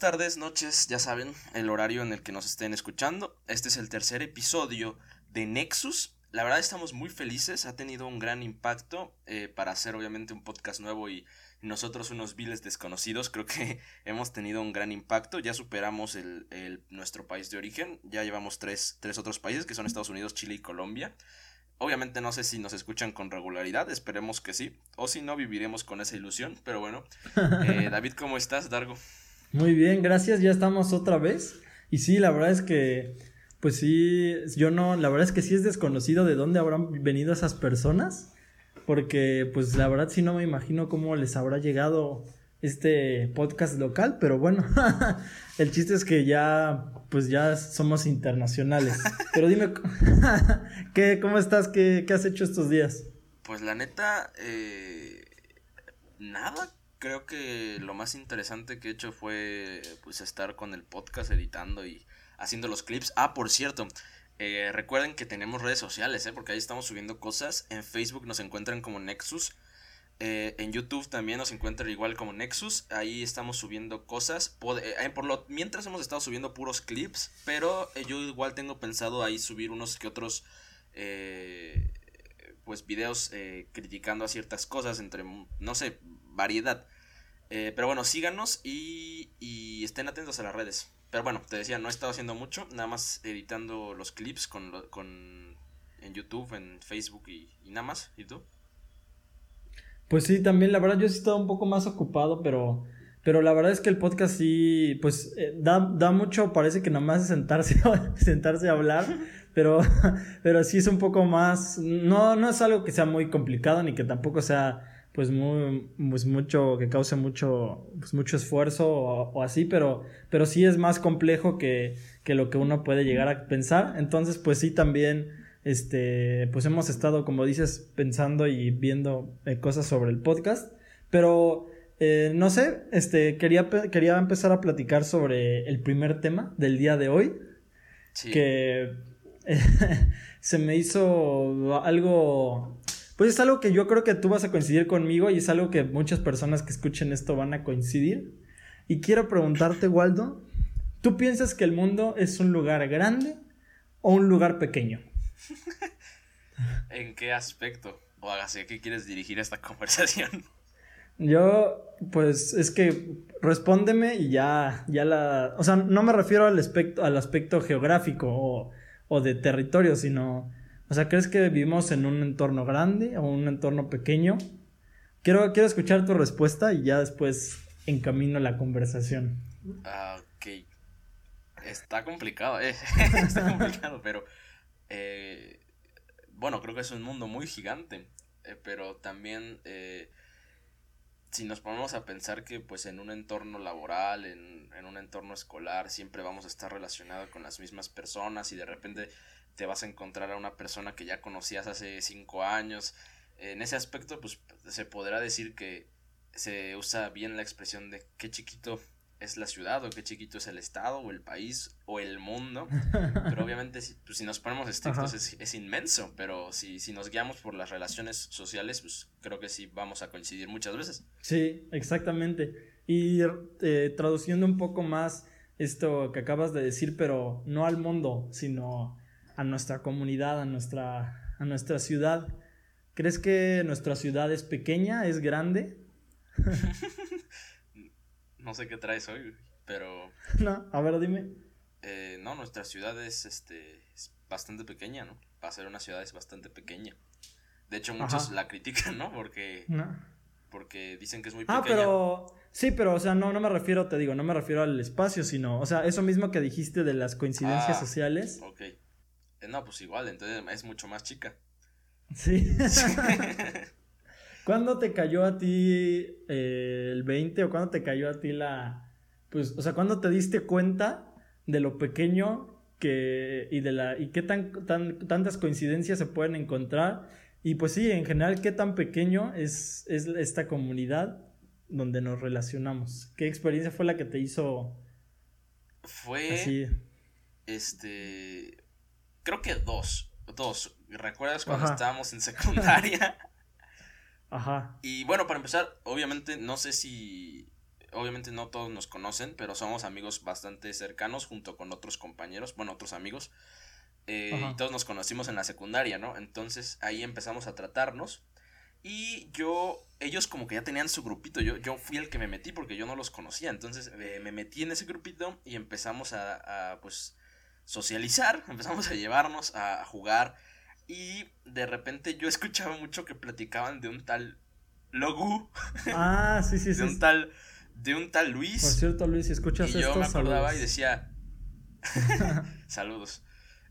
tardes, noches, ya saben, el horario en el que nos estén escuchando. Este es el tercer episodio de Nexus. La verdad estamos muy felices, ha tenido un gran impacto eh, para hacer obviamente un podcast nuevo y nosotros unos viles desconocidos. Creo que hemos tenido un gran impacto, ya superamos el, el, nuestro país de origen, ya llevamos tres, tres otros países que son Estados Unidos, Chile y Colombia. Obviamente no sé si nos escuchan con regularidad, esperemos que sí, o si no viviremos con esa ilusión, pero bueno. Eh, David, ¿cómo estás, Dargo? Muy bien, gracias, ya estamos otra vez. Y sí, la verdad es que, pues sí, yo no, la verdad es que sí es desconocido de dónde habrán venido esas personas, porque pues la verdad sí no me imagino cómo les habrá llegado este podcast local, pero bueno, el chiste es que ya, pues ya somos internacionales. Pero dime, ¿qué, ¿cómo estás? ¿Qué, ¿Qué, has hecho estos días? Pues la neta, eh, nada, creo que lo más interesante que he hecho fue pues estar con el podcast editando y haciendo los clips. Ah, por cierto, eh, recuerden que tenemos redes sociales, ¿eh? porque ahí estamos subiendo cosas. En Facebook nos encuentran como Nexus. Eh, en YouTube también nos encuentran igual como Nexus. Ahí estamos subiendo cosas. Eh, por lo mientras hemos estado subiendo puros clips. Pero eh, yo igual tengo pensado ahí subir unos que otros pues videos criticando a ciertas cosas entre no sé variedad. Eh, pero bueno, síganos y, estén atentos a las redes. Pero bueno, te decía, no he estado haciendo mucho, nada más editando los clips con, con en YouTube, en Facebook y, nada más. ¿Y tú? Pues sí, también la verdad yo sí he estado un poco más ocupado, pero, pero la verdad es que el podcast sí, pues eh, da, da mucho, parece que nada más sentarse, sentarse a hablar, pero, pero sí es un poco más, no, no es algo que sea muy complicado ni que tampoco sea pues muy pues mucho que cause mucho pues mucho esfuerzo o, así pero pero sí es más complejo que, que, lo que uno puede llegar a pensar. Entonces pues sí también este pues hemos estado como dices pensando y viendo eh, cosas sobre el podcast. Pero eh, no sé este quería quería empezar a platicar sobre el primer tema del día de hoy que se me hizo algo pues es algo que yo creo que tú vas a coincidir conmigo y es algo que muchas personas que escuchen esto van a coincidir. Y quiero preguntarte, Waldo, ¿tú piensas que el mundo es un lugar grande o un lugar pequeño? ¿En qué aspecto? O hágase, ¿qué quieres dirigir esta conversación? Yo, pues es que respóndeme y ya, ya la... O sea, no me refiero al aspecto, al aspecto geográfico o, o de territorio, sino o sea, ¿crees que vivimos en un entorno grande o un entorno pequeño? Quiero, quiero escuchar tu respuesta y ya después encamino la conversación. Ah, ok. Está complicado, eh. Está complicado, pero... Eh, bueno, creo que es un mundo muy gigante. Eh, pero también... Eh, si nos ponemos a pensar que pues en un entorno laboral, en, en un entorno escolar, siempre vamos a estar relacionados con las mismas personas y de repente te vas a encontrar a una persona que ya conocías hace cinco años. En ese aspecto, pues se podrá decir que se usa bien la expresión de qué chiquito es la ciudad o qué chiquito es el estado o el país o el mundo. Pero obviamente si, pues, si nos ponemos estrictos es, es, inmenso, pero si, si nos guiamos por las relaciones sociales, pues creo que sí vamos a coincidir muchas veces. Sí, exactamente. Y eh, traduciendo un poco más esto que acabas de decir, pero no al mundo, sino a nuestra comunidad, a nuestra, a nuestra ciudad. ¿Crees que nuestra ciudad es pequeña, es grande? no sé qué traes hoy, pero... No, a ver, dime. Eh, no, nuestra ciudad es, este, bastante pequeña, ¿no? Para ser una ciudad es bastante pequeña. De hecho, muchos la critican, ¿no? Porque... Porque dicen que es muy ah, pequeña. Ah, pero... Sí, pero, o sea, no, no me refiero, te digo, no me refiero al espacio, sino, o sea, eso mismo que dijiste de las coincidencias ah, sociales. Ok. Eh, no, pues igual, entonces es mucho más chica. Sí. ¿Cuándo te cayó a ti eh, el 20 o cuándo te cayó a ti la... Pues, o sea, ¿cuándo te diste cuenta de lo pequeño que... y de la... y qué tan, tan, tantas coincidencias se pueden encontrar? Y pues sí, en general, ¿qué tan pequeño es, es esta comunidad donde nos relacionamos? ¿Qué experiencia fue la que te hizo... Fue... Así? Este creo que dos. Dos. ¿Recuerdas cuando estábamos en secundaria? Ajá. Y bueno, para empezar, obviamente no sé si obviamente no todos nos conocen, pero somos amigos bastante cercanos junto con otros compañeros, bueno, otros amigos. Eh, y todos nos conocimos en la secundaria, ¿no? Entonces ahí empezamos a tratarnos. Y yo, ellos como que ya tenían su grupito, yo, yo fui el que me metí porque yo no los conocía, entonces eh, me metí en ese grupito y empezamos a, a, pues, socializar, empezamos a llevarnos, a, jugar, y de repente yo escuchaba mucho que platicaban de un tal Logu. Ah, sí, sí, sí. De un tal, de un tal Luis. Por cierto, Luis, si escuchas y yo me acordaba y decía, saludos.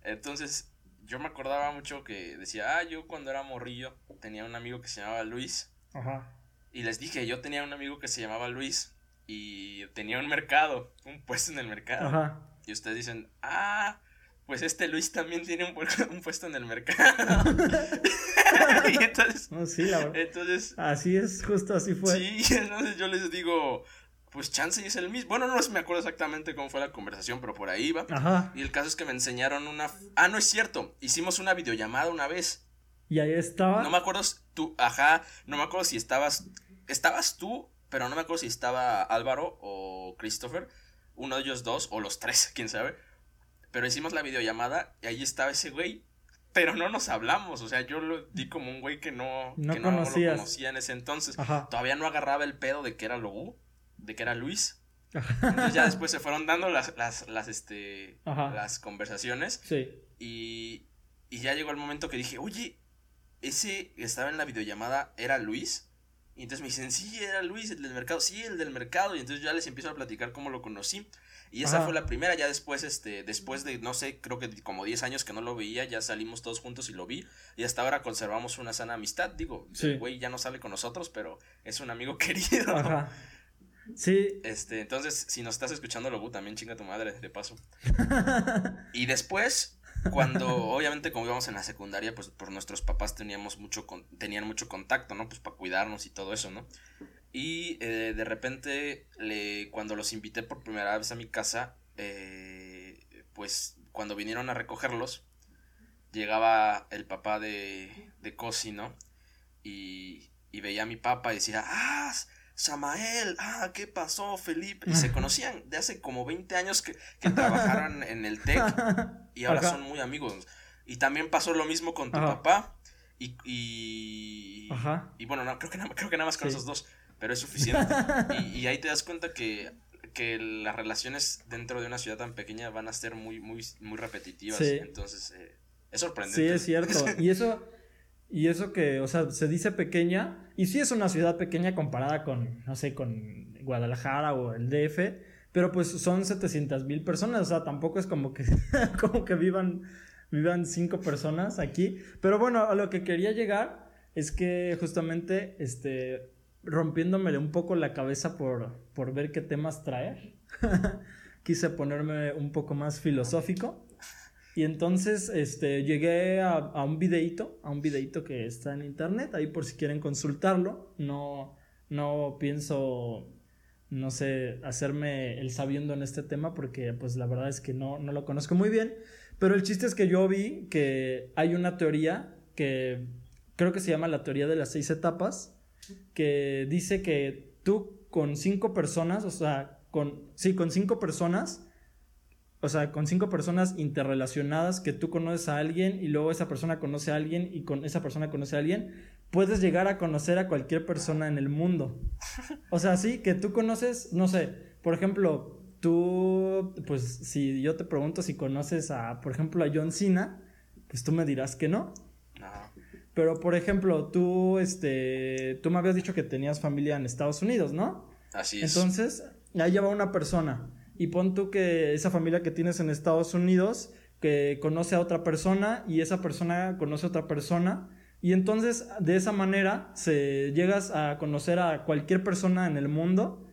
Entonces, yo me acordaba mucho que decía, ah, yo cuando era morrillo tenía un amigo que se llamaba Luis. Ajá. Y les dije, yo tenía un amigo que se llamaba Luis y tenía un mercado, un puesto en el mercado. Ajá. Y ustedes dicen, ah, pues este Luis también tiene un, un puesto en el mercado. y entonces, sí, la entonces, así es, justo así fue. Sí, entonces yo les digo, pues chance es el mismo. Bueno, no me acuerdo exactamente cómo fue la conversación, pero por ahí va. Ajá. Y el caso es que me enseñaron una... Ah, no es cierto, hicimos una videollamada una vez. Y ahí estaba. No me acuerdo tú, ajá, no me acuerdo si estabas, estabas tú, pero no me acuerdo si estaba Álvaro o Christopher, uno de ellos dos, o los tres, quién sabe. Pero hicimos la videollamada y ahí estaba ese güey. Pero no nos hablamos, o sea, yo lo di como un güey que no, no, que no lo conocía en ese entonces. Todavía no agarraba el pedo de que era Logu, de que era Luis. Entonces ya después se fueron dando las, las, las, este, las conversaciones. Sí. Y, y ya llegó el momento que dije, oye, ese que estaba en la videollamada era Luis. Y entonces me dicen, sí, era Luis, el del mercado, sí, el del mercado. Y entonces ya les empiezo a platicar cómo lo conocí. Y esa fue la primera, ya después, este, después de, no sé, creo que como 10 años que no lo veía, ya salimos todos juntos y lo vi. Y hasta ahora conservamos una sana amistad. Digo, el güey ya no sale con nosotros, pero es un amigo querido. Ajá. Sí. Este, entonces, si nos estás escuchando, Lobu, también chinga tu madre, de paso. y después, cuando, obviamente, como íbamos en la secundaria, pues por nuestros papás teníamos mucho, tenían mucho contacto, ¿no? Pues para cuidarnos y todo eso, ¿no? Y eh, de repente, le, cuando los invité por primera vez a mi casa, eh, pues cuando vinieron a recogerlos, llegaba el papá de, de Cosi, ¿no? Y, y veía a mi papá y decía, ¡ah! Samael, ah, ¿qué pasó, Felipe? Y se conocían de hace como 20 años que, que trabajaron en el TEC y ahora son muy amigos. Y también pasó lo mismo con tu papá y, y, y bueno, no, creo, que nada, creo que nada más con esos dos pero es suficiente. y, ahí te das cuenta que, las relaciones dentro de una ciudad tan pequeña van a ser muy, muy, muy repetitivas. Entonces, eh, es sorprendente. Sí, es cierto. y eso, y eso que, o sea, se dice pequeña, y sí es una ciudad pequeña comparada con, no sé, con Guadalajara o el DF, pero pues son 700 mil personas, o sea, tampoco es como que, como que vivan, vivan cinco personas aquí. Pero bueno, a lo que quería llegar es que justamente, este, rompiéndomele un poco la cabeza por, por ver qué temas traer. Quise ponerme un poco más filosófico. Y entonces este, llegué a, un videito, a un videito que está en internet, ahí por si quieren consultarlo. No, no pienso, no sé, hacerme el sabiendo en este tema porque pues la verdad es que no, no lo conozco muy bien. Pero el chiste es que yo vi que hay una teoría que creo que se llama la teoría de las seis etapas, que dice que tú con cinco personas, o sea, con, sí, con cinco personas, o sea, con cinco personas interrelacionadas que tú conoces a alguien y luego esa persona conoce a alguien y con esa persona conoce a alguien, puedes llegar a conocer a cualquier persona en el mundo. O sea, sí, que tú conoces, no sé, por ejemplo, tú, pues si yo te pregunto si conoces a, por ejemplo, a John Cena, pues tú me dirás que no. Pero, por ejemplo, tú, este, tú me habías dicho que tenías familia en Estados Unidos, ¿no? Así es. Entonces, ahí lleva una persona. Y pon tú que esa familia que tienes en Estados Unidos, que conoce a otra persona y esa persona conoce a otra persona. Y entonces, de esa manera, se llegas a conocer a cualquier persona en el mundo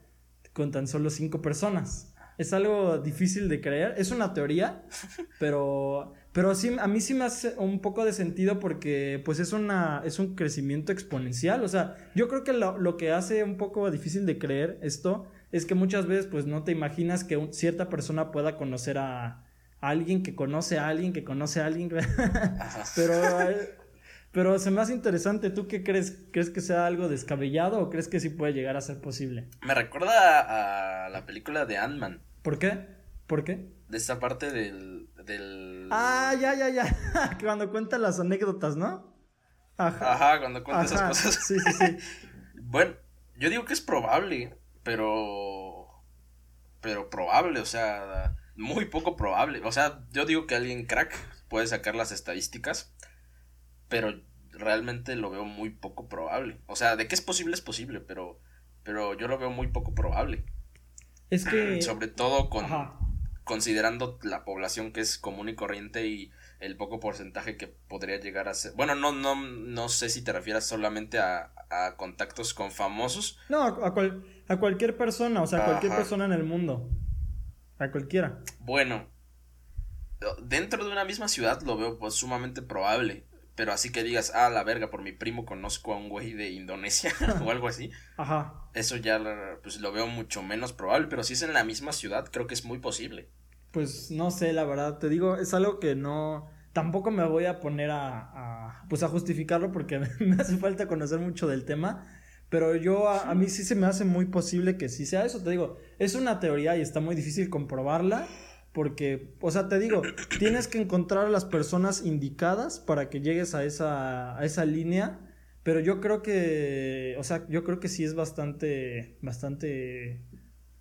con tan solo cinco personas. Es algo difícil de creer. Es una teoría, pero pero sí, a mí sí me hace un poco de sentido porque pues es, una, es un crecimiento exponencial. O sea, yo creo que lo, que hace un poco difícil de creer esto es que muchas veces pues no te imaginas que cierta persona pueda conocer a, alguien que conoce a alguien que conoce a alguien. pero, Pero se me hace interesante. ¿Tú qué crees? ¿Crees que sea algo descabellado o crees que sí puede llegar a ser posible? Me recuerda a la película de Ant-Man. ¿Por qué? ¿Por qué? De esta parte del. del... Ah, ya, ya, ya. cuando cuenta las anécdotas, ¿no? Ajá. Ajá, cuando cuenta esas cosas. Sí, sí, sí. bueno, yo digo que es probable, pero. Pero probable, o sea, muy poco probable. O sea, yo digo que alguien crack puede sacar las estadísticas, pero realmente lo veo muy poco probable. O sea, de que es posible es posible, pero, pero yo lo veo muy poco probable. Es que... Sobre todo con, considerando la población que es común y corriente y el poco porcentaje que podría llegar a ser. Bueno, no, no, no sé si te refieras solamente a, a contactos con famosos. No, a, a cualquier persona, o sea, a cualquier persona en el mundo. A cualquiera. Bueno, dentro de una misma ciudad lo veo pues sumamente probable. Pero así que digas, ah, la verga, por mi primo conozco a un güey de Indonesia o algo así. Ajá. Eso ya pues lo veo mucho menos probable, pero si es en la misma ciudad, creo que es muy posible. Pues no sé, la verdad, te digo, es algo que no, tampoco me voy a poner a, pues a justificarlo porque me hace falta conocer mucho del tema. Pero yo, a, mí sí se me hace muy posible que sí sea eso. Te digo, es una teoría y está muy difícil comprobarla. Porque, o sea, te digo, tienes que encontrar a las personas indicadas para que llegues a esa, a esa línea. Pero yo creo que, o sea, yo creo que sí es bastante, bastante,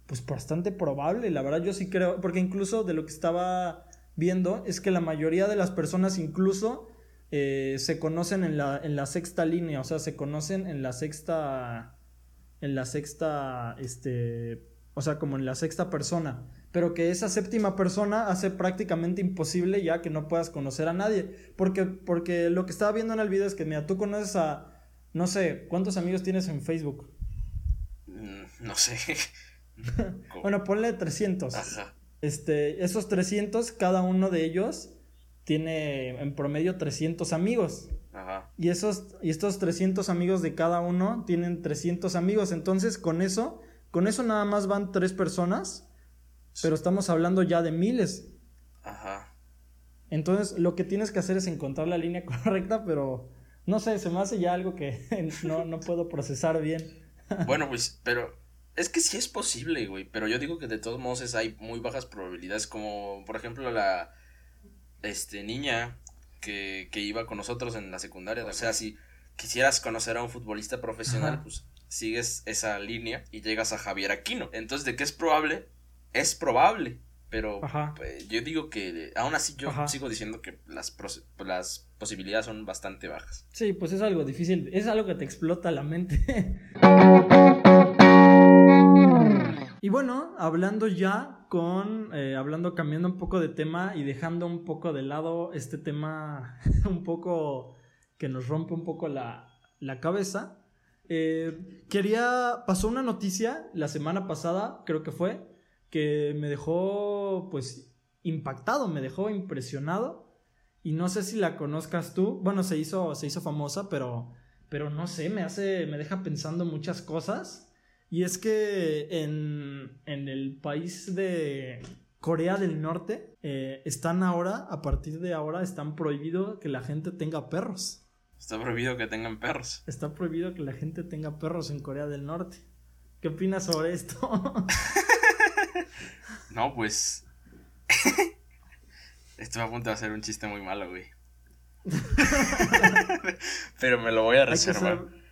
pues bastante probable. La verdad, yo sí creo, porque incluso de lo que estaba viendo es que la mayoría de las personas incluso eh, se conocen en la, en la sexta línea, o sea, se conocen en la sexta, en la sexta, este, o sea, como en la sexta persona pero que esa séptima persona hace prácticamente imposible ya que no puedas conocer a nadie. Porque, porque lo que estaba viendo en el video es que, mira, tú conoces a, no sé, ¿cuántos amigos tienes en Facebook? Mm, no sé. bueno, ponle 300. Ajá. Este, esos 300, cada uno de ellos tiene en promedio 300 amigos. Ajá. Y, esos, y estos 300 amigos de cada uno tienen 300 amigos. Entonces, con eso, con eso nada más van tres personas pero estamos hablando ya de miles. Ajá. Entonces, lo que tienes que hacer es encontrar la línea correcta, pero no sé, se me hace ya algo que no, no puedo procesar bien. bueno, pues, pero es que sí es posible, güey, pero yo digo que de todos modos hay muy bajas probabilidades, como por ejemplo la este niña que, que iba con nosotros en la secundaria, o sea, si quisieras conocer a un futbolista profesional, pues sigues esa línea y llegas a Javier Aquino. Entonces, ¿de qué es probable? es probable, pero pues, yo digo que aún así yo sigo diciendo que las, las posibilidades son bastante bajas. Sí, pues es algo difícil, es algo que te explota la mente. y bueno, hablando ya con, eh, hablando, cambiando un poco de tema y dejando un poco de lado este tema un poco que nos rompe un poco la, la cabeza. Eh, quería, pasó una noticia la semana pasada, creo que fue, que me dejó pues impactado, me dejó impresionado y no sé si la conozcas tú, bueno, se hizo, se hizo famosa, pero, pero no sé, me hace, me deja pensando muchas cosas y es que en, en el país de Corea del Norte eh, están ahora, a partir de ahora, están prohibido que la gente tenga perros. Está prohibido que tengan perros. Está prohibido que la gente tenga perros en Corea del Norte. ¿Qué opinas sobre esto? No, pues. Esto a punto de hacer un chiste muy malo, güey. Pero me lo voy a reservar. Hay que, ser,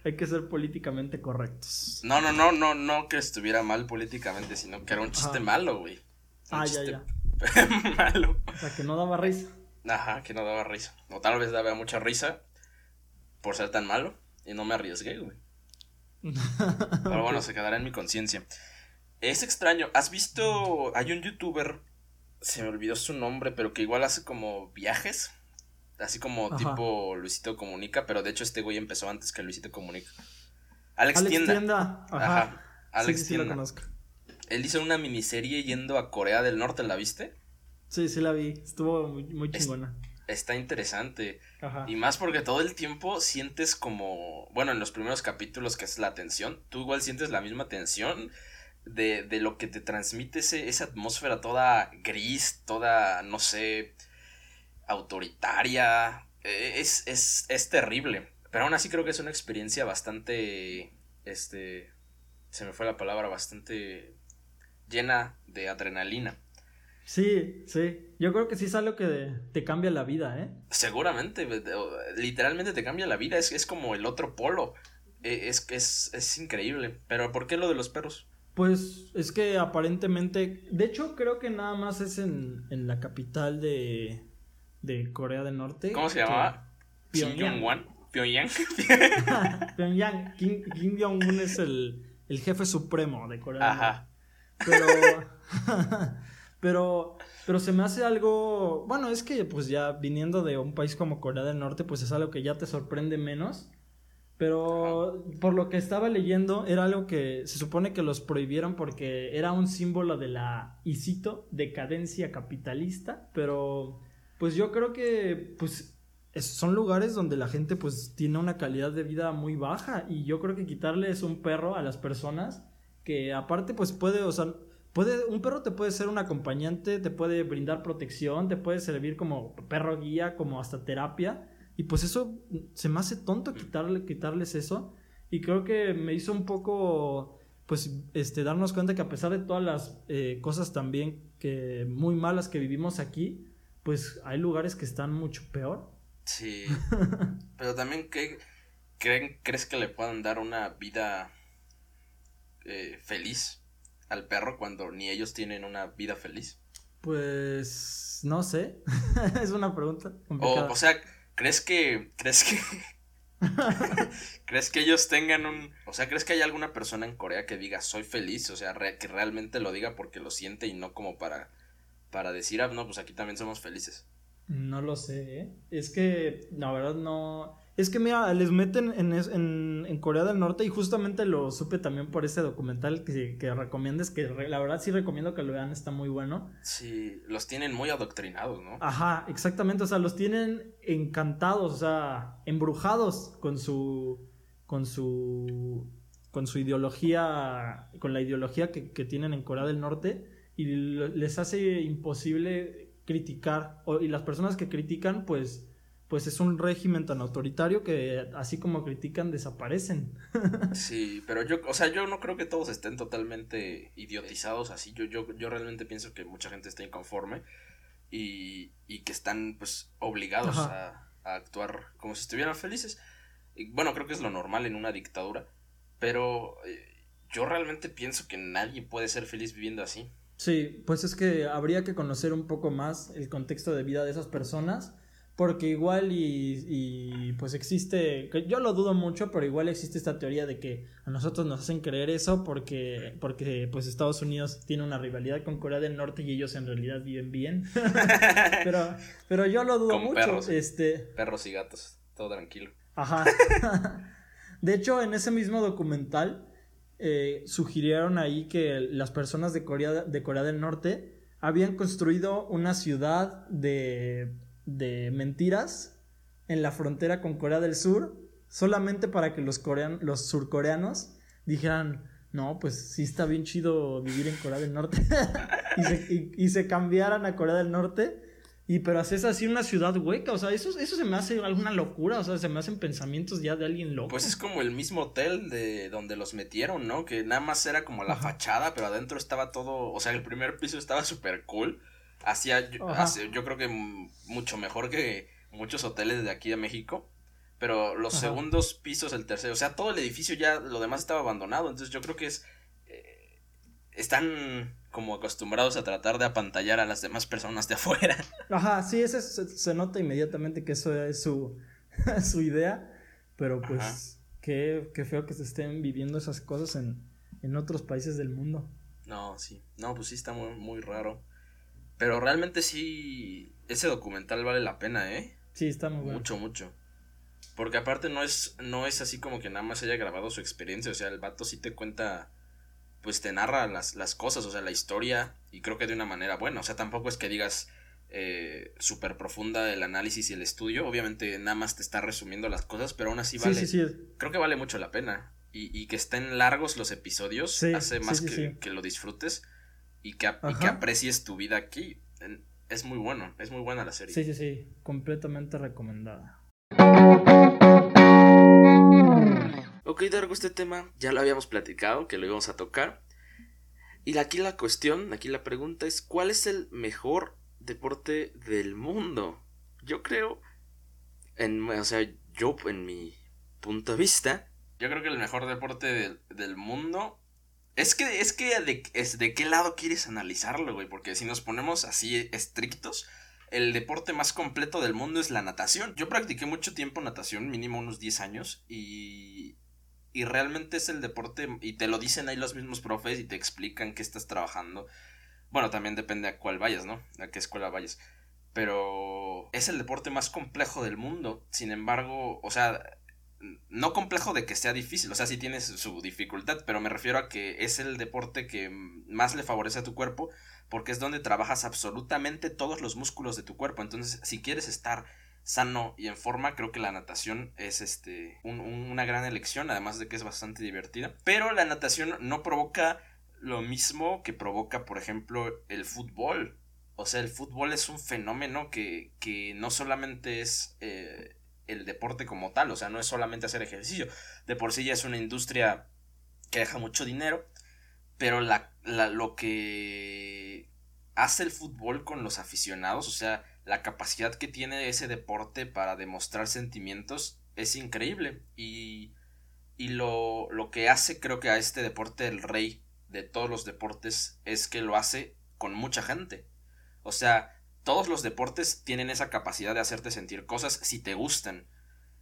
políticamente correctos. No, no, no, no, no que estuviera mal políticamente, sino que era un chiste malo, güey. ah, ya, ya. malo. O sea, que no daba risa. Ajá, que no daba risa. O tal vez daba mucha risa por ser tan malo y no me arriesgué, güey. Pero bueno, se quedará en mi conciencia. Es extraño. ¿Has visto? Hay un youtuber, se me olvidó su nombre, pero que igual hace como viajes. Así como tipo Luisito Comunica, pero de hecho este güey empezó antes que Luisito Comunica. Alex, Tienda. Ajá. Alex Tienda. Lo conozco. Él hizo una miniserie yendo a Corea del Norte, ¿la viste? Sí, sí la vi. Estuvo muy, chingona. está interesante. Ajá. Y más porque todo el tiempo sientes como, bueno, en los primeros capítulos que es la tensión, tú igual sientes la misma tensión de, de lo que te transmite ese, esa atmósfera toda gris, toda, no sé, autoritaria, eh, es, es, es terrible. Pero aún así creo que es una experiencia bastante, este, se me fue la palabra, bastante llena de adrenalina. Sí, sí. Yo creo que sí es algo que te cambia la vida, ¿eh? Seguramente, literalmente te cambia la vida. Es, es como el otro polo. E, es, es, es increíble. Pero ¿por qué lo de los perros? Pues es que aparentemente, de hecho creo que nada más es en, en la capital de, de Corea del Norte. ¿Cómo se llamaba? Pyongyang. Pyongyang. Pyongyang. Kim, Kim Jong-un es el, el, jefe supremo de Corea del Norte. Pero, pero, pero se me hace algo, bueno, es que pues ya viniendo de un país como Corea del Norte, pues es algo que ya te sorprende menos. Pero por lo que estaba leyendo, era algo que se supone que los prohibieron porque era un símbolo de la, y cito, decadencia capitalista. Pero pues yo creo que pues son lugares donde la gente pues tiene una calidad de vida muy baja. Y yo creo que quitarles un perro a las personas, que aparte pues puede, o sea, puede, un perro te puede ser un acompañante, te puede brindar protección, te puede servir como perro guía, como hasta terapia y pues eso se me hace tonto quitarle, quitarles eso. Y creo que me hizo un poco, pues, este, darnos cuenta que a pesar de todas las eh, cosas también que muy malas que vivimos aquí, pues hay lugares que están mucho peor. Sí. Pero también, ¿qué, creen, ¿crees que le puedan dar una vida eh, feliz al perro cuando ni ellos tienen una vida feliz? Pues no sé. es una pregunta complicada. O, o sea, ¿Crees que. ¿Crees que. ¿Crees que ellos tengan un. O sea, ¿crees que hay alguna persona en Corea que diga soy feliz? O sea, que realmente lo diga porque lo siente y no como para. Para decir, ah, no, pues aquí también somos felices. No lo sé, ¿eh? Es que, la verdad, no. Es que mira, les meten en, en, en, Corea del Norte y justamente lo supe también por ese documental que, que recomiendes, que la verdad sí recomiendo que lo vean, está muy bueno. Sí, los tienen muy adoctrinados, ¿no? Ajá, exactamente, o sea, los tienen encantados, o sea, embrujados con su, con su, con su ideología, con la ideología que, que tienen en Corea del Norte y les hace imposible criticar, y las personas que critican, pues pues es un régimen tan autoritario que así como critican desaparecen. sí, pero yo, o sea, yo no creo que todos estén totalmente idiotizados así. Yo, yo, yo realmente pienso que mucha gente está inconforme y, y que están pues obligados a, actuar como si estuvieran felices. Y, bueno, creo que es lo normal en una dictadura, pero eh, yo realmente pienso que nadie puede ser feliz viviendo así. Sí, pues es que habría que conocer un poco más el contexto de vida de esas personas porque igual y, y, pues existe, yo lo dudo mucho, pero igual existe esta teoría de que a nosotros nos hacen creer eso porque, porque pues Estados Unidos tiene una rivalidad con Corea del Norte y ellos en realidad viven bien. pero, pero yo lo dudo mucho. Perros, este... perros y gatos, todo tranquilo. Ajá. de hecho, en ese mismo documental eh, sugirieron ahí que las personas de Corea, de Corea del Norte habían construido una ciudad de de mentiras en la frontera con Corea del Sur solamente para que los, los surcoreanos dijeran, no, pues sí está bien chido vivir en Corea del Norte y, se, cambiaran a Corea del Norte. Y pero haces así una ciudad hueca, o sea, eso, eso se me hace alguna locura, o sea, se me hacen pensamientos ya de alguien loco. Pues es como el mismo hotel de donde los metieron, ¿no? Que nada más era como la fachada, pero adentro estaba todo, o sea, el primer piso estaba súper cool Hacía, yo, creo que mucho mejor que muchos hoteles de aquí de México. Pero los segundos pisos, el tercero, o sea, todo el edificio ya, lo demás estaba abandonado. Entonces yo creo que es. Eh, están como acostumbrados a tratar de apantallar a las demás personas de afuera. Ajá, sí, ese se, nota inmediatamente que eso es su, su idea. Pero pues, qué, qué, feo que se estén viviendo esas cosas en, en otros países del mundo. No, sí. No, pues sí está muy, muy raro. Pero realmente sí, ese documental vale la pena, ¿eh? Sí, está muy bueno. Mucho, mucho. Porque aparte no es, no es así como que nada más haya grabado su experiencia, o sea, el vato sí te cuenta, pues te narra las, las cosas, o sea, la historia, y creo que de una manera buena, o sea, tampoco es que digas eh, súper profunda el análisis y el estudio, obviamente nada más te está resumiendo las cosas, pero aún así vale, sí, sí, sí. creo que vale mucho la pena, y, y que estén largos los episodios hace más que, que lo disfrutes, y que, que aprecies tu vida aquí. Es muy bueno, es muy buena la serie. Sí, sí, sí, completamente recomendada. Ok, Dargo, este tema ya lo habíamos platicado, que lo íbamos a tocar. Y aquí la cuestión, aquí la pregunta es, ¿cuál es el mejor deporte del mundo? Yo creo, en, o sea, yo en mi punto de vista, yo creo que el mejor deporte del, mundo es que, es que es de qué lado quieres analizarlo, güey, porque si nos ponemos así estrictos, el deporte más completo del mundo es la natación. Yo practiqué mucho tiempo natación, mínimo unos 10 años, y y realmente es el deporte, y te lo dicen ahí los mismos profes y te explican qué estás trabajando. Bueno, también depende a cuál vayas, ¿no? A qué escuela vayas. Pero es el deporte más complejo del mundo. Sin embargo, o sea, no complejo de que sea difícil, o sea, sí tienes su dificultad, pero me refiero a que es el deporte que más le favorece a tu cuerpo porque es donde trabajas absolutamente todos los músculos de tu cuerpo. Entonces, si quieres estar sano y en forma, creo que la natación es este una gran elección, además de que es bastante divertida. Pero la natación no provoca lo mismo que provoca, por ejemplo, el fútbol. O sea, el fútbol es un fenómeno que, que no solamente es eh, el deporte como tal, o sea, no es solamente hacer ejercicio. De por sí ya es una industria que deja mucho dinero, pero la, la, lo que hace el fútbol con los aficionados, o sea, la capacidad que tiene ese deporte para demostrar sentimientos es increíble y, y lo, lo que hace creo que a este deporte el rey de todos los deportes es que lo hace con mucha gente. O sea, todos los deportes tienen esa capacidad de hacerte sentir cosas si te gustan.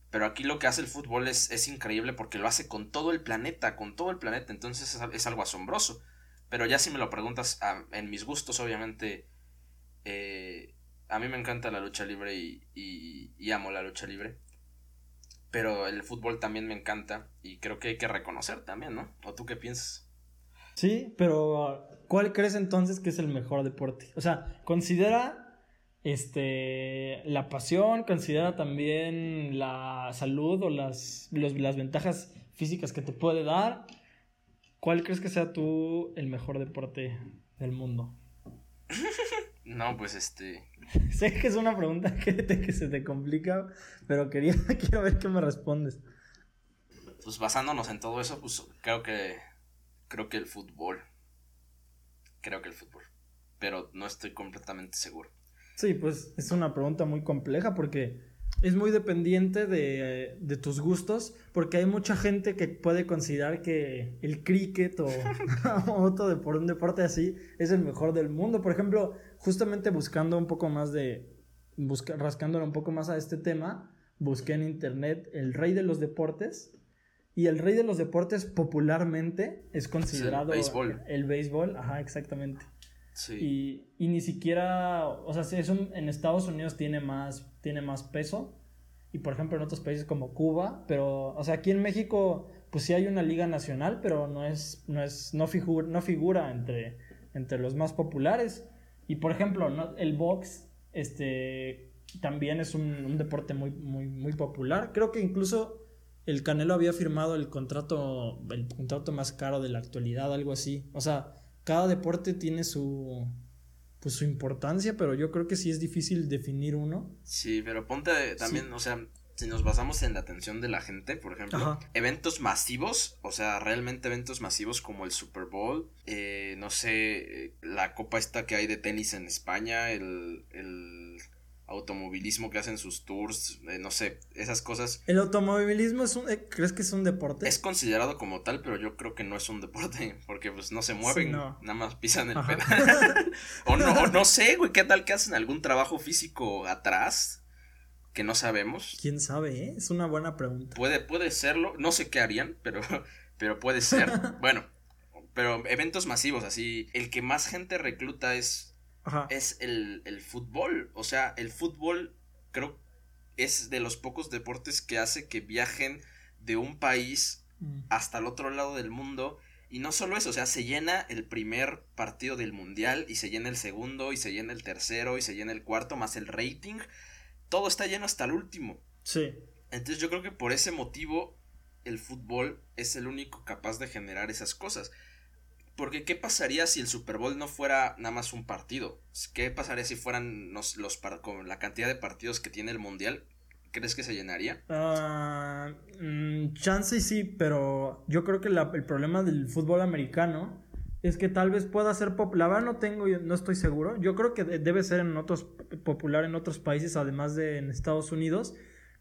Pero aquí lo que hace el fútbol es, es increíble porque lo hace con todo el planeta, con todo el planeta. Entonces es, algo asombroso. Pero ya si me lo preguntas en mis gustos, obviamente eh, a mí me encanta la lucha libre y, amo la lucha libre. Pero el fútbol también me encanta y creo que hay que reconocer también, ¿no? ¿O tú qué piensas? Sí, pero ¿cuál crees entonces que es el mejor deporte? O sea, considera este la pasión, considera también la salud o las, las ventajas físicas que te puede dar. ¿Cuál crees que sea tú el mejor deporte del mundo? No, pues este. sé que es una pregunta que, que se te complica, pero quería quiero ver qué me respondes. Pues basándonos en todo eso, pues creo que creo que el fútbol. Creo que el fútbol. Pero no estoy completamente seguro. Sí, pues es una pregunta muy compleja porque es muy dependiente de, de, tus gustos, porque hay mucha gente que puede considerar que el cricket o, otro de, por un deporte así es el mejor del mundo. Por ejemplo, justamente buscando un poco más de, busca, rascándole un poco más a este tema, busqué en internet el rey de los deportes. Y el rey de los deportes popularmente es considerado el béisbol. El béisbol, ajá, exactamente. Sí. Y, ni siquiera, o sea, es en Estados Unidos tiene más, tiene más peso. Y por ejemplo en otros países como Cuba, pero, o sea, aquí en México, pues sí hay una liga nacional, pero no es, no es, no figura, no figura entre, entre los más populares. Y por ejemplo, el box, este, también es un, deporte muy, muy, muy popular. Creo que incluso el Canelo había firmado el contrato, el contrato más caro de la actualidad, algo así. O sea, cada deporte tiene su pues su importancia, pero yo creo que sí es difícil definir uno. Sí, pero ponte también, o sea, si nos basamos en la atención de la gente, por ejemplo, eventos masivos, o sea, realmente eventos masivos como el Super Bowl, eh, no sé, la copa esta que hay de tenis en España, el, el automovilismo que hacen sus tours, eh, no sé, esas cosas. ¿El automovilismo es un, eh, crees que es un deporte? Es considerado como tal, pero yo creo que no es un deporte, porque pues no se mueven, nada más pisan el pedal. o, no, o no sé, güey, ¿qué tal que hacen algún trabajo físico atrás? Que no sabemos. ¿Quién sabe, eh? Es una buena pregunta. Puede, puede serlo, no sé qué harían, pero, pero puede ser. bueno, pero eventos masivos, así, el que más gente recluta es es el, el, fútbol. O sea, el fútbol creo es de los pocos deportes que hace que viajen de un país mm. hasta el otro lado del mundo. Y no solo eso, o sea, se llena el primer partido del mundial y se llena el segundo y se llena el tercero y se llena el cuarto más el rating. Todo está lleno hasta el último. Sí. Entonces yo creo que por ese motivo el fútbol es el único capaz de generar esas cosas. Porque ¿qué pasaría si el Super Bowl no fuera nada más un partido? ¿Qué pasaría si fueran los, con la cantidad de partidos que tiene el Mundial? ¿Crees que se llenaría? Ah, mm, chance sí, pero yo creo que el problema del fútbol americano es que tal vez pueda ser popular. La verdad no tengo, no estoy seguro. Yo creo que debe ser en otros popular en otros países, además de en Estados Unidos.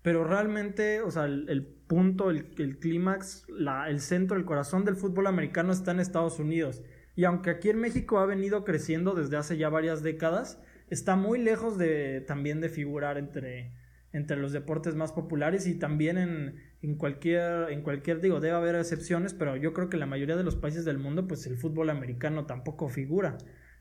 Pero realmente, o sea, el, punto, el, el clímax, el centro, el corazón del fútbol americano está en Estados Unidos. Y aunque aquí en México ha venido creciendo desde hace ya varias décadas, está muy lejos de también de figurar entre, entre los deportes más populares y también en, en, cualquier, en cualquier, digo, debe haber excepciones, pero yo creo que la mayoría de los países del mundo, pues el fútbol americano tampoco figura.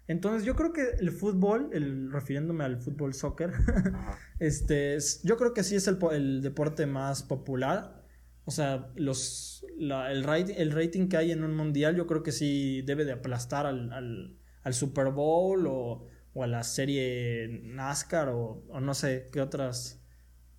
Entonces yo creo que el fútbol, el, refiriéndome al fútbol soccer, este, yo creo que sí es el, el deporte más popular. O sea, los, el, rating, el rating que hay en un mundial yo creo que sí debe de aplastar al, al, al Super Bowl o, o, a la serie NASCAR o, o no sé qué otras,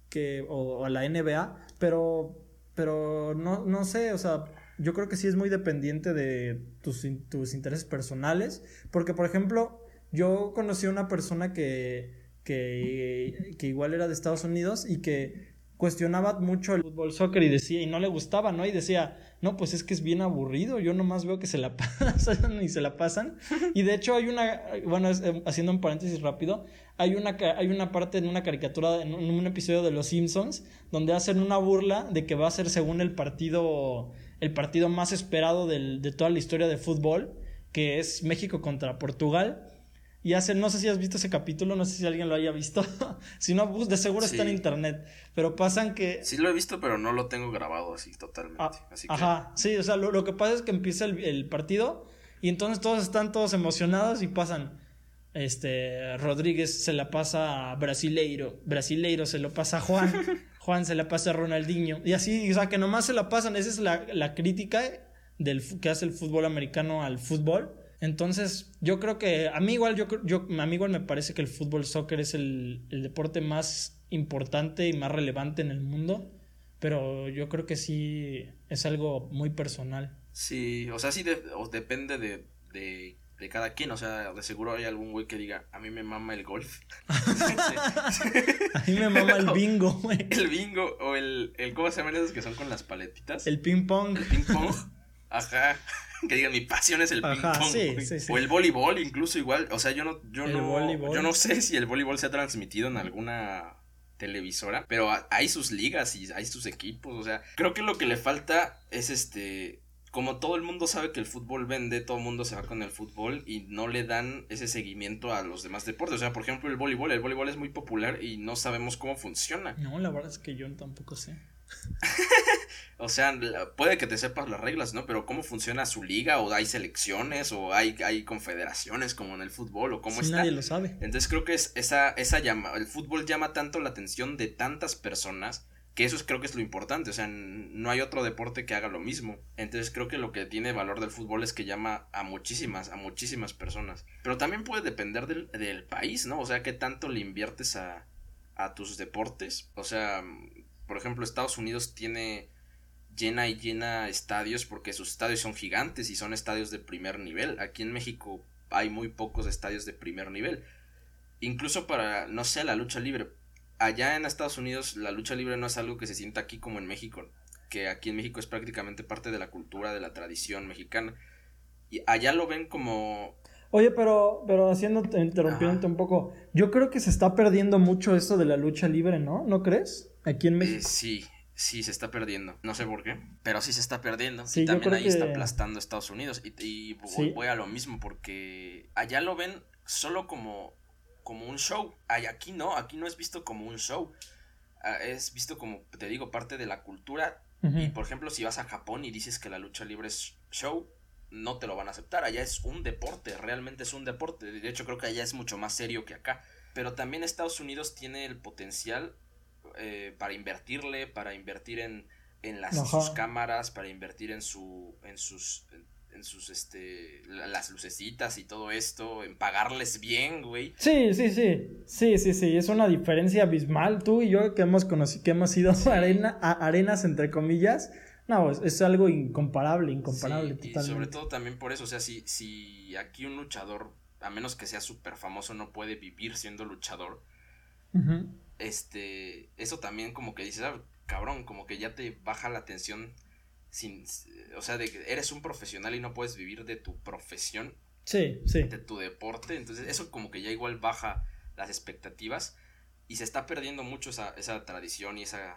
que, o, a la NBA, pero, pero no, no sé, o sea, yo creo que sí es muy dependiente de tus, tus intereses personales, porque por ejemplo, yo conocí a una persona que, que, que igual era de Estados Unidos y que cuestionaba mucho el fútbol soccer y decía, y no le gustaba, ¿no? Y decía, no, pues es que es bien aburrido, yo nomás veo que se la pasan y se la pasan. Y de hecho hay una, bueno, eh, haciendo un paréntesis rápido, hay una, hay una parte en una caricatura, en un, episodio de Los Simpsons, donde hacen una burla de que va a ser según el partido, el partido más esperado del, de toda la historia de fútbol, que es México contra Portugal y hacen, no sé si has visto ese capítulo, no sé si alguien lo haya visto. si no, de seguro está en internet. Pero pasan que. Sí lo he visto, pero no lo tengo grabado así totalmente. Ah, ajá, sí, o sea, lo, que pasa es que empieza el, partido y entonces todos están todos emocionados y pasan. Este, Rodríguez se la pasa a Brasileiro, Brasileiro se lo pasa a Juan, Juan se la pasa a Ronaldinho. Y así, o sea, que nomás se la pasan. Esa es la, la crítica del, que hace el fútbol americano al fútbol entonces, yo creo que a mí igual, yo, yo, a mí igual me parece que el fútbol soccer es el, deporte más importante y más relevante en el mundo, pero yo creo que sí es algo muy personal. Sí, o sea, sí depende de, de, de, cada quien, o sea, de seguro hay algún güey que diga, a mí me mama el golf. a mí me mama el bingo, güey. El bingo o el, el, ¿cómo se llaman esos que son con las paletitas? El ping pong. El ping pong. Ajá. que digan mi pasión es el ping pong. O el voleibol, incluso igual. O sea, yo no, yo no, yo no sé si el voleibol se ha transmitido en alguna televisora, pero hay sus ligas y hay sus equipos. O sea, creo que lo que le falta es este. Como todo el mundo sabe que el fútbol vende, todo el mundo se va con el fútbol y no le dan ese seguimiento a los demás deportes. O sea, por ejemplo, el voleibol. El voleibol es muy popular y no sabemos cómo funciona. No, la verdad es que yo tampoco sé. o sea, puede que te sepas las reglas, ¿no? Pero cómo funciona su liga, o hay selecciones, o hay, hay confederaciones como en el fútbol, o cómo está. Nadie lo sabe. Entonces creo que es esa, esa llama, el fútbol llama tanto la atención de tantas personas que eso es, creo que es lo importante, o sea, no hay otro deporte que haga lo mismo. Entonces creo que lo que tiene valor del fútbol es que llama a muchísimas, a muchísimas personas. Pero también puede depender del, del país, ¿no? O sea, qué tanto le inviertes a, a tus deportes. O sea, por ejemplo, Estados Unidos tiene llena y llena estadios porque sus estadios son gigantes y son estadios de primer nivel. Aquí en México hay muy pocos estadios de primer nivel. Incluso para, no sé, la lucha libre. Allá en Estados Unidos la lucha libre no es algo que se sienta aquí como en México, que aquí en México es prácticamente parte de la cultura, de la tradición mexicana. Y allá lo ven como... Oye, pero, pero haciendo, interrumpiéndote un poco, yo creo que se está perdiendo mucho eso de la lucha libre, ¿no? ¿No crees? Aquí en México. sí, sí, se está perdiendo. No sé por qué, pero sí se está perdiendo. y también ahí está aplastando Estados Unidos. Y, voy a lo mismo, porque allá lo ven solo como, como un show. aquí no, aquí no es visto como un show. Ah, es visto como, te digo, parte de la cultura. Y por ejemplo, si vas a Japón y dices que la lucha libre es show, no te lo van a aceptar. Allá es un deporte, realmente es un deporte. De hecho, creo que allá es mucho más serio que acá. Pero también Estados Unidos tiene el potencial eh, para invertirle, para invertir en, en las, sus cámaras, para invertir en su, en sus, en, sus, este, las lucecitas y todo esto, en pagarles bien, güey. Sí, sí, sí, sí, sí, sí, es una diferencia abismal, tú y yo que hemos conocido, que hemos ido a, arena, a arenas, entre comillas, no, es, algo incomparable, incomparable Y sobre todo también por eso, o sea, si, si aquí un luchador, a menos que sea súper famoso, no puede vivir siendo luchador, este, eso también como que dices, ah, cabrón, como que ya te baja la tensión sin, o sea, de que eres un profesional y no puedes vivir de tu profesión. Sí, sí. De tu deporte, entonces eso como que ya igual baja las expectativas y se está perdiendo mucho esa, esa tradición y esa,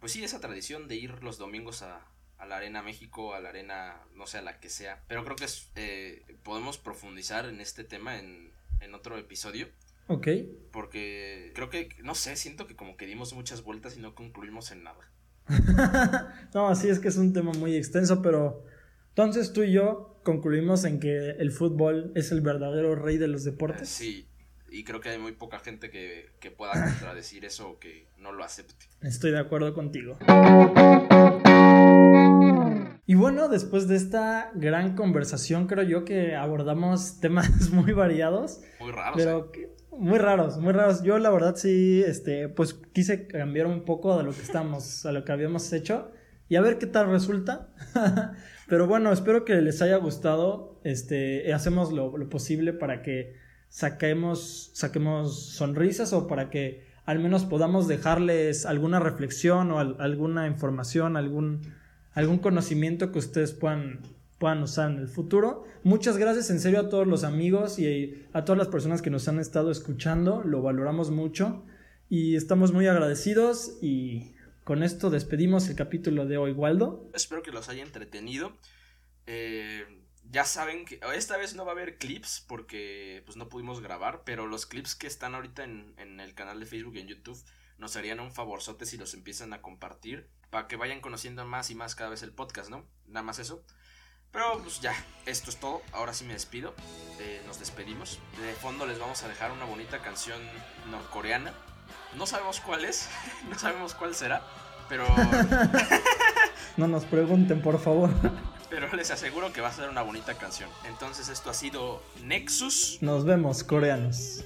pues sí, esa tradición de ir los domingos a, a la Arena México, a la Arena, no sé, a la que sea. Pero creo que es, eh, podemos profundizar en este tema en, en otro episodio. Ok. Porque creo que, no sé, siento que como que dimos muchas vueltas y no concluimos en nada. no, sí es que es un tema muy extenso, pero entonces tú y yo concluimos en que el fútbol es el verdadero rey de los deportes. Sí, y creo que hay muy poca gente que, que pueda contradecir eso o que no lo acepte. Estoy de acuerdo contigo. Y bueno, después de esta gran conversación, creo yo que abordamos temas muy variados. Muy raros. Pero ¿eh? Muy raros, muy raros. Yo la verdad sí, este, pues quise cambiar un poco de lo que estamos, a lo que habíamos hecho y a ver qué tal resulta. pero bueno, espero que les haya gustado. Este, hacemos lo, lo posible para que saquemos, saquemos sonrisas o para que al menos podamos dejarles alguna reflexión o alguna información, algún algún conocimiento que ustedes puedan, puedan usar en el futuro. Muchas gracias en serio a todos los amigos y a todas las personas que nos han estado escuchando, lo valoramos mucho y estamos muy agradecidos y con esto despedimos el capítulo de hoy, Waldo. Espero que los haya entretenido. Eh, ya saben que esta vez no va a haber clips porque pues no pudimos grabar, pero los clips que están ahorita en, en el canal de Facebook y en YouTube nos harían un favorzote si los empiezan a compartir para que vayan conociendo más y más cada vez el podcast, ¿no? Nada más eso. Pero pues ya, esto es todo. Ahora sí me despido. Eh, nos despedimos. De fondo les vamos a dejar una bonita canción norcoreana. No sabemos cuál es, no sabemos cuál será, pero... no nos pregunten, por favor. Pero les aseguro que va a ser una bonita canción. Entonces esto ha sido Nexus. Nos vemos, coreanos.